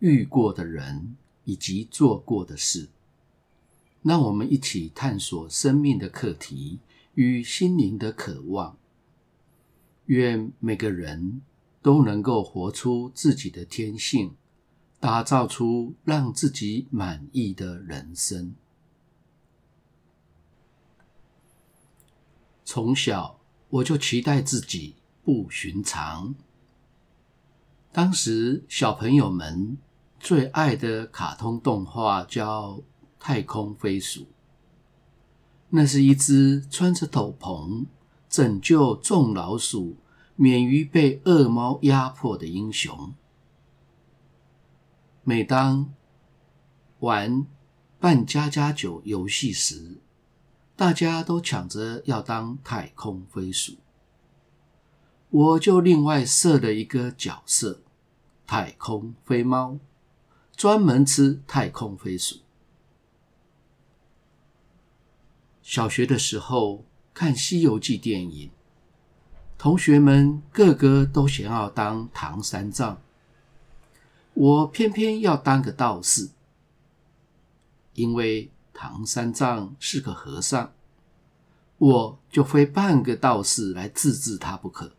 遇过的人以及做过的事，让我们一起探索生命的课题与心灵的渴望。愿每个人都能够活出自己的天性，打造出让自己满意的人生。从小我就期待自己不寻常。当时小朋友们。最爱的卡通动画叫《太空飞鼠》，那是一只穿着斗篷拯救众老鼠免于被恶猫压迫的英雄。每当玩扮家家酒游戏时，大家都抢着要当太空飞鼠，我就另外设了一个角色——太空飞猫。专门吃太空飞鼠。小学的时候看《西游记》电影，同学们个个都想要当唐三藏，我偏偏要当个道士，因为唐三藏是个和尚，我就非半个道士来治治他不可。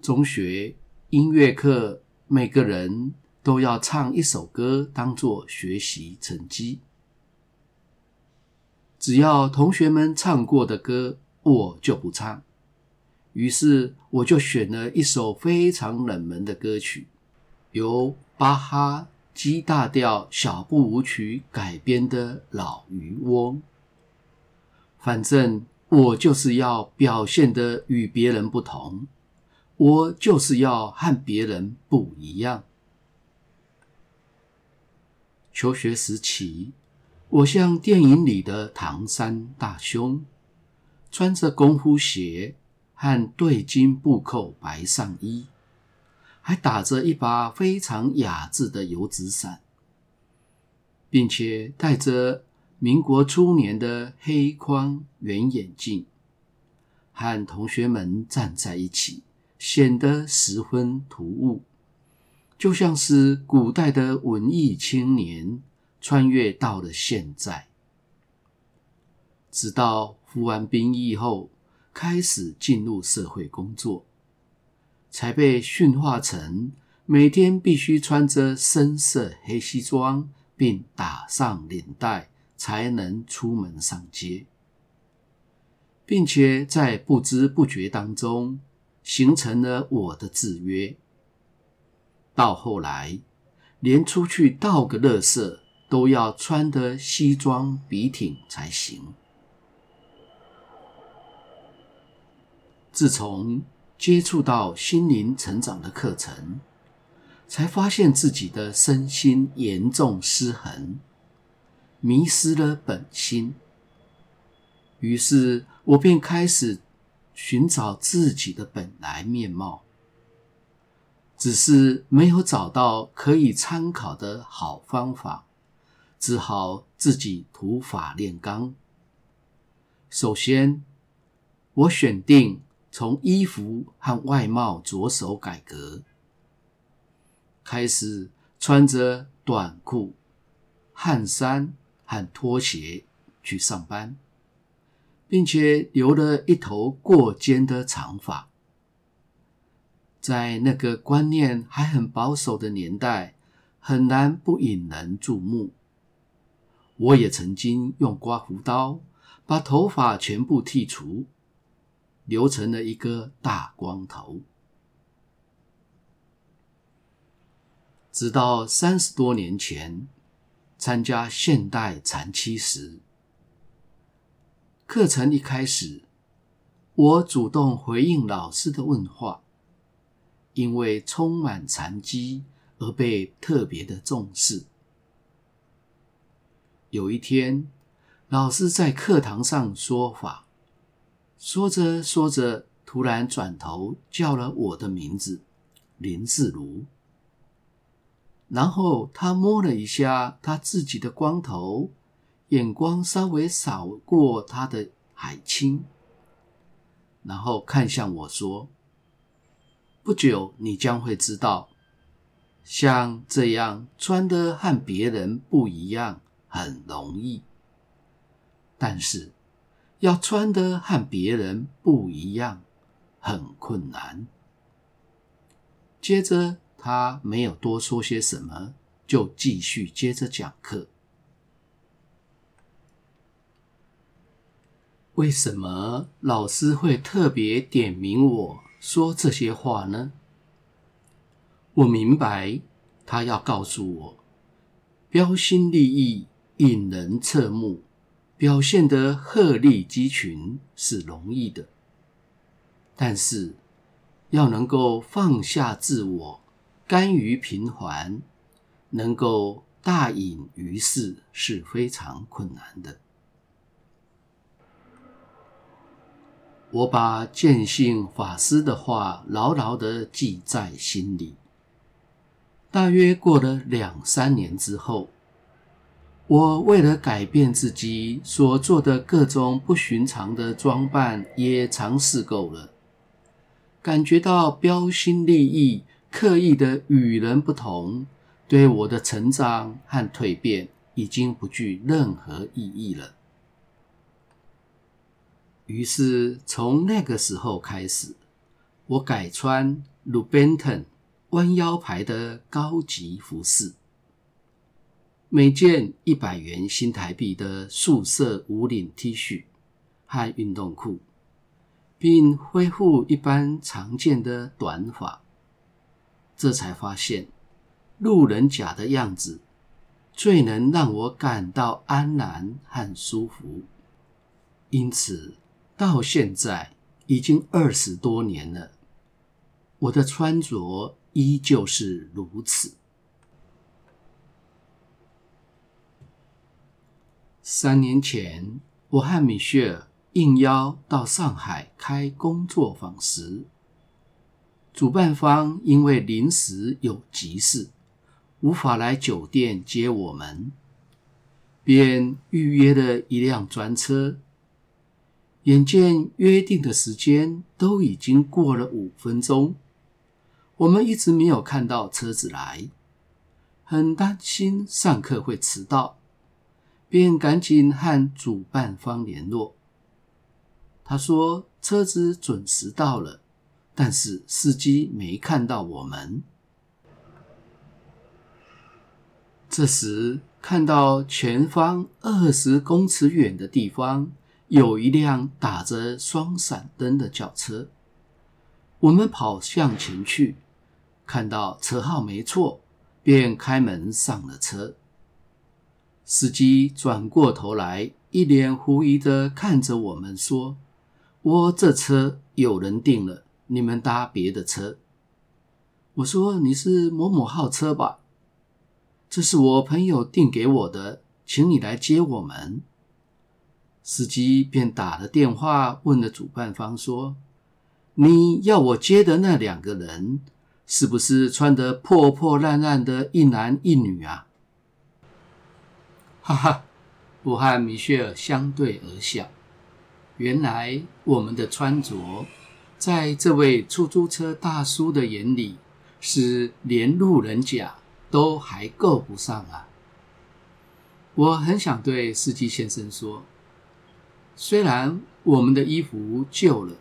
中学音乐课。每个人都要唱一首歌当做学习成绩。只要同学们唱过的歌，我就不唱。于是我就选了一首非常冷门的歌曲，由巴哈 G 大调小步舞曲改编的《老渔翁》。反正我就是要表现得与别人不同。我就是要和别人不一样。求学时期，我像电影里的唐山大兄，穿着功夫鞋和对襟布扣白上衣，还打着一把非常雅致的油纸伞，并且戴着民国初年的黑框圆眼镜，和同学们站在一起。显得十分突兀，就像是古代的文艺青年穿越到了现在。直到服完兵役后，开始进入社会工作，才被驯化成每天必须穿着深色黑西装，并打上领带，才能出门上街，并且在不知不觉当中。形成了我的制约。到后来，连出去倒个垃圾都要穿得西装笔挺才行。自从接触到心灵成长的课程，才发现自己的身心严重失衡，迷失了本心。于是我便开始。寻找自己的本来面貌，只是没有找到可以参考的好方法，只好自己土法炼钢。首先，我选定从衣服和外貌着手改革，开始穿着短裤、汗衫和拖鞋去上班。并且留了一头过肩的长发，在那个观念还很保守的年代，很难不引人注目。我也曾经用刮胡刀把头发全部剃除，留成了一个大光头。直到三十多年前参加现代禅七时。课程一开始，我主动回应老师的问话，因为充满禅机而被特别的重视。有一天，老师在课堂上说法，说着说着，突然转头叫了我的名字林志儒，然后他摸了一下他自己的光头，眼光稍微扫过他的海青，然后看向我说：“不久，你将会知道，像这样穿的和别人不一样。”很容易，但是要穿的和别人不一样，很困难。接着，他没有多说些什么，就继续接着讲课。为什么老师会特别点名我说这些话呢？我明白，他要告诉我，标新立异。引人侧目，表现得鹤立鸡群是容易的，但是要能够放下自我，甘于平凡，能够大隐于世是非常困难的。我把见性法师的话牢牢地记在心里。大约过了两三年之后。我为了改变自己所做的各种不寻常的装扮，也尝试够了，感觉到标新立异、刻意的与人不同，对我的成长和蜕变已经不具任何意义了。于是从那个时候开始，我改穿 Louboutin 弯腰牌的高级服饰。每件一百元新台币的素色无领 T 恤和运动裤，并恢复一般常见的短发。这才发现，路人甲的样子最能让我感到安然和舒服。因此，到现在已经二十多年了，我的穿着依旧是如此。三年前，我和米歇尔应邀到上海开工作坊时，主办方因为临时有急事，无法来酒店接我们，便预约了一辆专车。眼见约定的时间都已经过了五分钟，我们一直没有看到车子来，很担心上课会迟到。便赶紧和主办方联络。他说车子准时到了，但是司机没看到我们。这时看到前方二十公尺远的地方有一辆打着双闪灯的轿车，我们跑向前去，看到车号没错，便开门上了车。司机转过头来，一脸狐疑的看着我们说：“我这车有人订了，你们搭别的车。”我说：“你是某某号车吧？这是我朋友订给我的，请你来接我们。”司机便打了电话问了主办方说：“你要我接的那两个人，是不是穿得破破烂烂的一男一女啊？”哈哈，我和米歇尔相对而笑。原来我们的穿着，在这位出租车大叔的眼里，是连路人甲都还够不上啊！我很想对司机先生说，虽然我们的衣服旧了，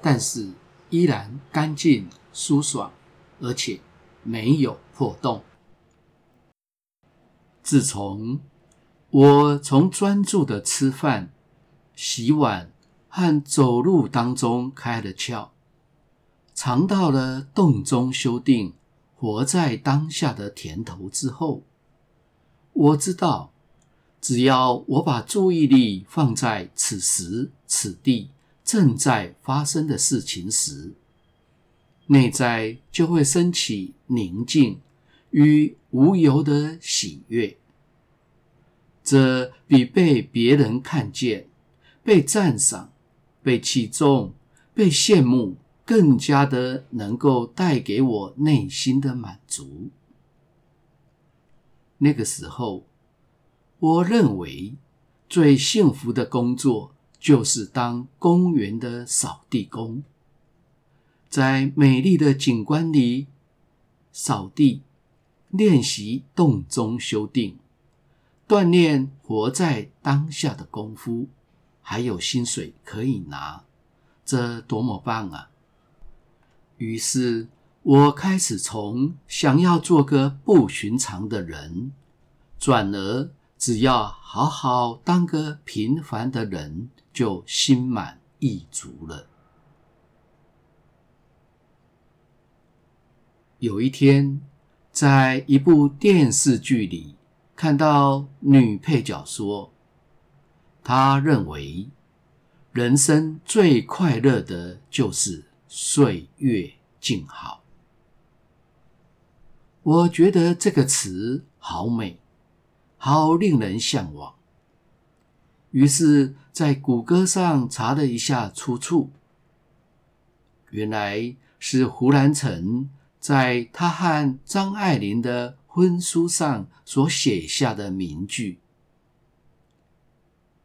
但是依然干净、舒爽，而且没有破洞。自从我从专注的吃饭、洗碗和走路当中开了窍，尝到了洞中修定、活在当下的甜头之后，我知道，只要我把注意力放在此时此地正在发生的事情时，内在就会升起宁静、与无由的喜悦。这比被别人看见、被赞赏、被器重、被羡慕，更加的能够带给我内心的满足。那个时候，我认为最幸福的工作就是当公园的扫地工，在美丽的景观里扫地，练习动中修定。锻炼活在当下的功夫，还有薪水可以拿，这多么棒啊！于是，我开始从想要做个不寻常的人，转而只要好好当个平凡的人，就心满意足了。有一天，在一部电视剧里，看到女配角说：“她认为人生最快乐的就是岁月静好。”我觉得这个词好美，好令人向往。于是，在谷歌上查了一下出处，原来是胡兰成在他和张爱玲的。婚书上所写下的名句：“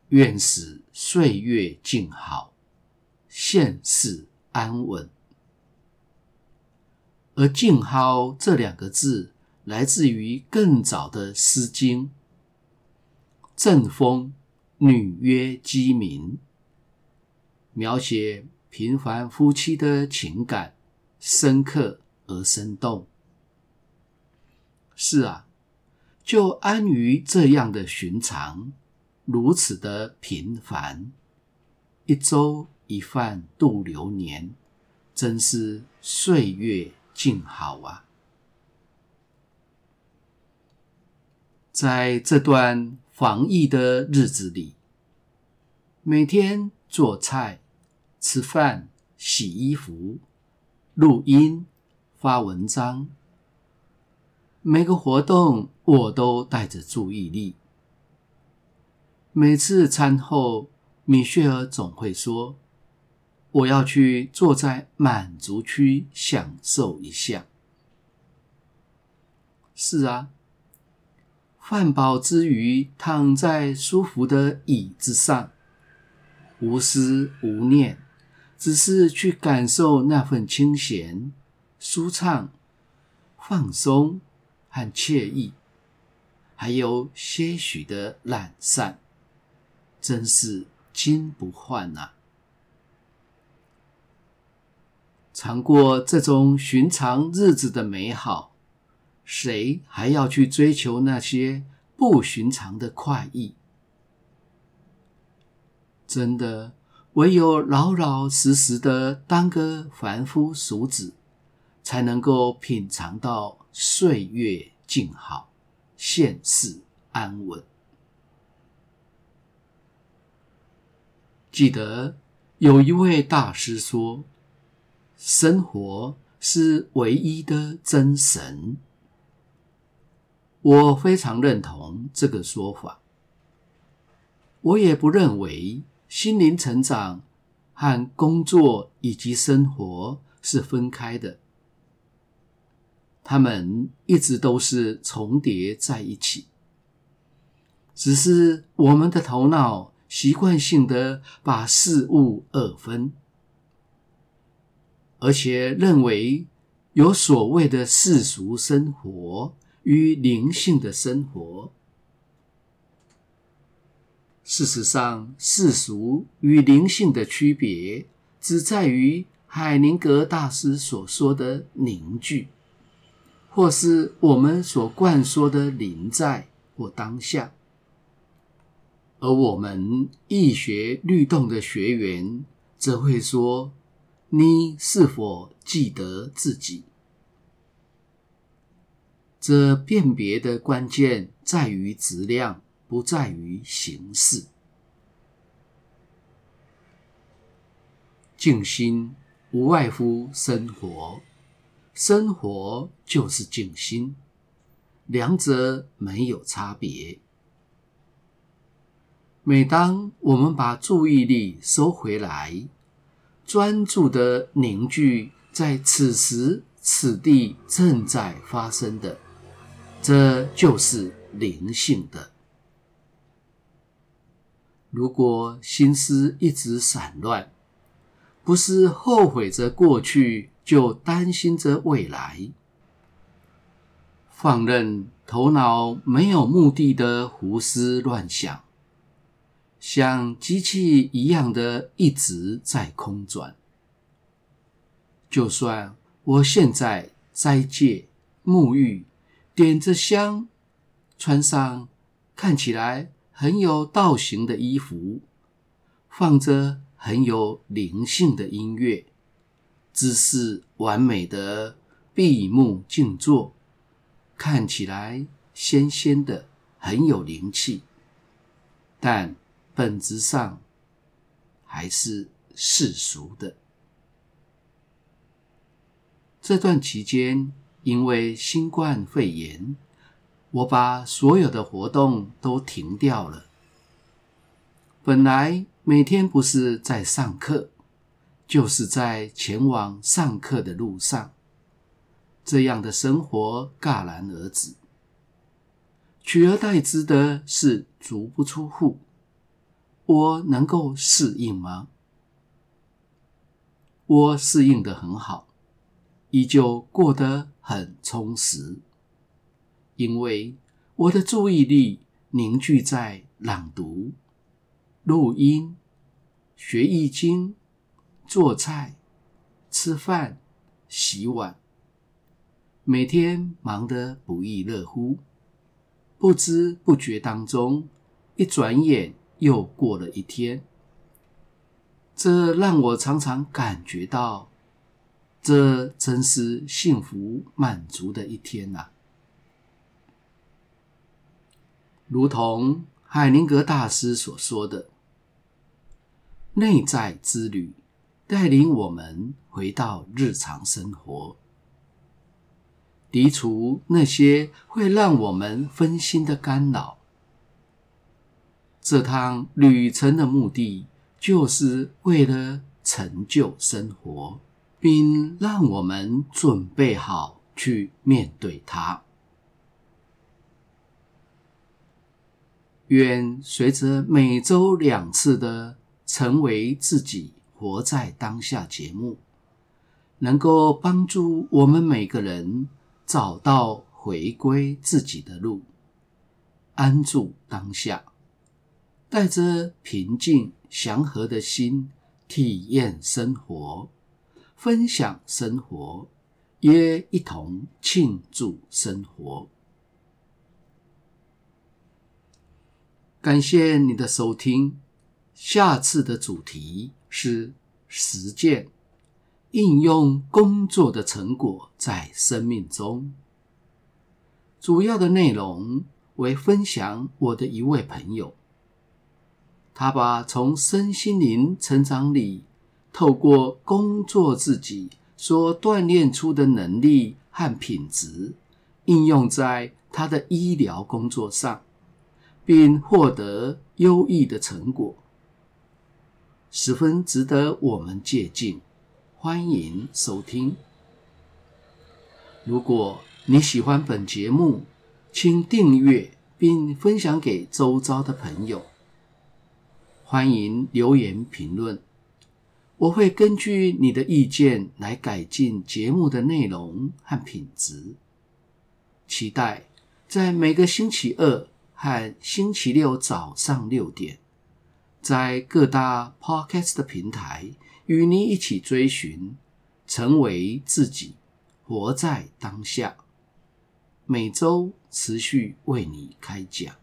愿使岁月静好，现世安稳。”而“静好”这两个字来自于更早的《诗经》：“正风，女曰鸡鸣。”描写平凡夫妻的情感，深刻而生动。是啊，就安于这样的寻常，如此的平凡，一粥一饭度流年，真是岁月静好啊！在这段防疫的日子里，每天做菜、吃饭、洗衣服、录音、发文章。每个活动我都带着注意力。每次餐后，米歇尔总会说：“我要去坐在满足区享受一下。”是啊，饭饱之余，躺在舒服的椅子上，无思无念，只是去感受那份清闲、舒畅、放松。和惬意，还有些许的懒散，真是金不换呐！尝过这种寻常日子的美好，谁还要去追求那些不寻常的快意？真的，唯有老老实实的当个凡夫俗子，才能够品尝到。岁月静好，现世安稳。记得有一位大师说：“生活是唯一的真神。”我非常认同这个说法。我也不认为心灵成长和工作以及生活是分开的。他们一直都是重叠在一起，只是我们的头脑习惯性的把事物二分，而且认为有所谓的世俗生活与灵性的生活。事实上，世俗与灵性的区别只在于海宁格大师所说的凝聚。或是我们所灌说的临在或当下，而我们易学律动的学员则会说：“你是否记得自己？”这辨别的关键在于质量，不在于形式。静心无外乎生活。生活就是静心，两者没有差别。每当我们把注意力收回来，专注的凝聚在此时此地正在发生的，这就是灵性的。如果心思一直散乱，不是后悔着过去，就担心着未来，放任头脑没有目的的胡思乱想。像机器一样的一直在空转。就算我现在斋戒、沐浴、点着香，穿上看起来很有道行的衣服，放着很有灵性的音乐，姿势完美的闭目静坐，看起来仙仙的，很有灵气，但。本质上还是世俗的。这段期间，因为新冠肺炎，我把所有的活动都停掉了。本来每天不是在上课，就是在前往上课的路上，这样的生活戛然而止。取而代之的是足不出户。我能够适应吗？我适应得很好，依旧过得很充实，因为我的注意力凝聚在朗读、录音、学易经、做菜、吃饭、洗碗，每天忙得不亦乐乎，不知不觉当中，一转眼。又过了一天，这让我常常感觉到，这真是幸福满足的一天呐！如同海灵格大师所说的，内在之旅带领我们回到日常生活，涤除那些会让我们分心的干扰。这趟旅程的目的，就是为了成就生活，并让我们准备好去面对它。愿随着每周两次的“成为自己，活在当下”节目，能够帮助我们每个人找到回归自己的路，安住当下。带着平静祥和的心，体验生活，分享生活，也一同庆祝生活。感谢你的收听，下次的主题是实践应用工作的成果在生命中。主要的内容为分享我的一位朋友。他把从身心灵成长里，透过工作自己所锻炼出的能力和品质，应用在他的医疗工作上，并获得优异的成果，十分值得我们借鉴。欢迎收听。如果你喜欢本节目，请订阅并分享给周遭的朋友。欢迎留言评论，我会根据你的意见来改进节目的内容和品质。期待在每个星期二和星期六早上六点，在各大 Podcast 的平台与你一起追寻，成为自己，活在当下。每周持续为你开讲。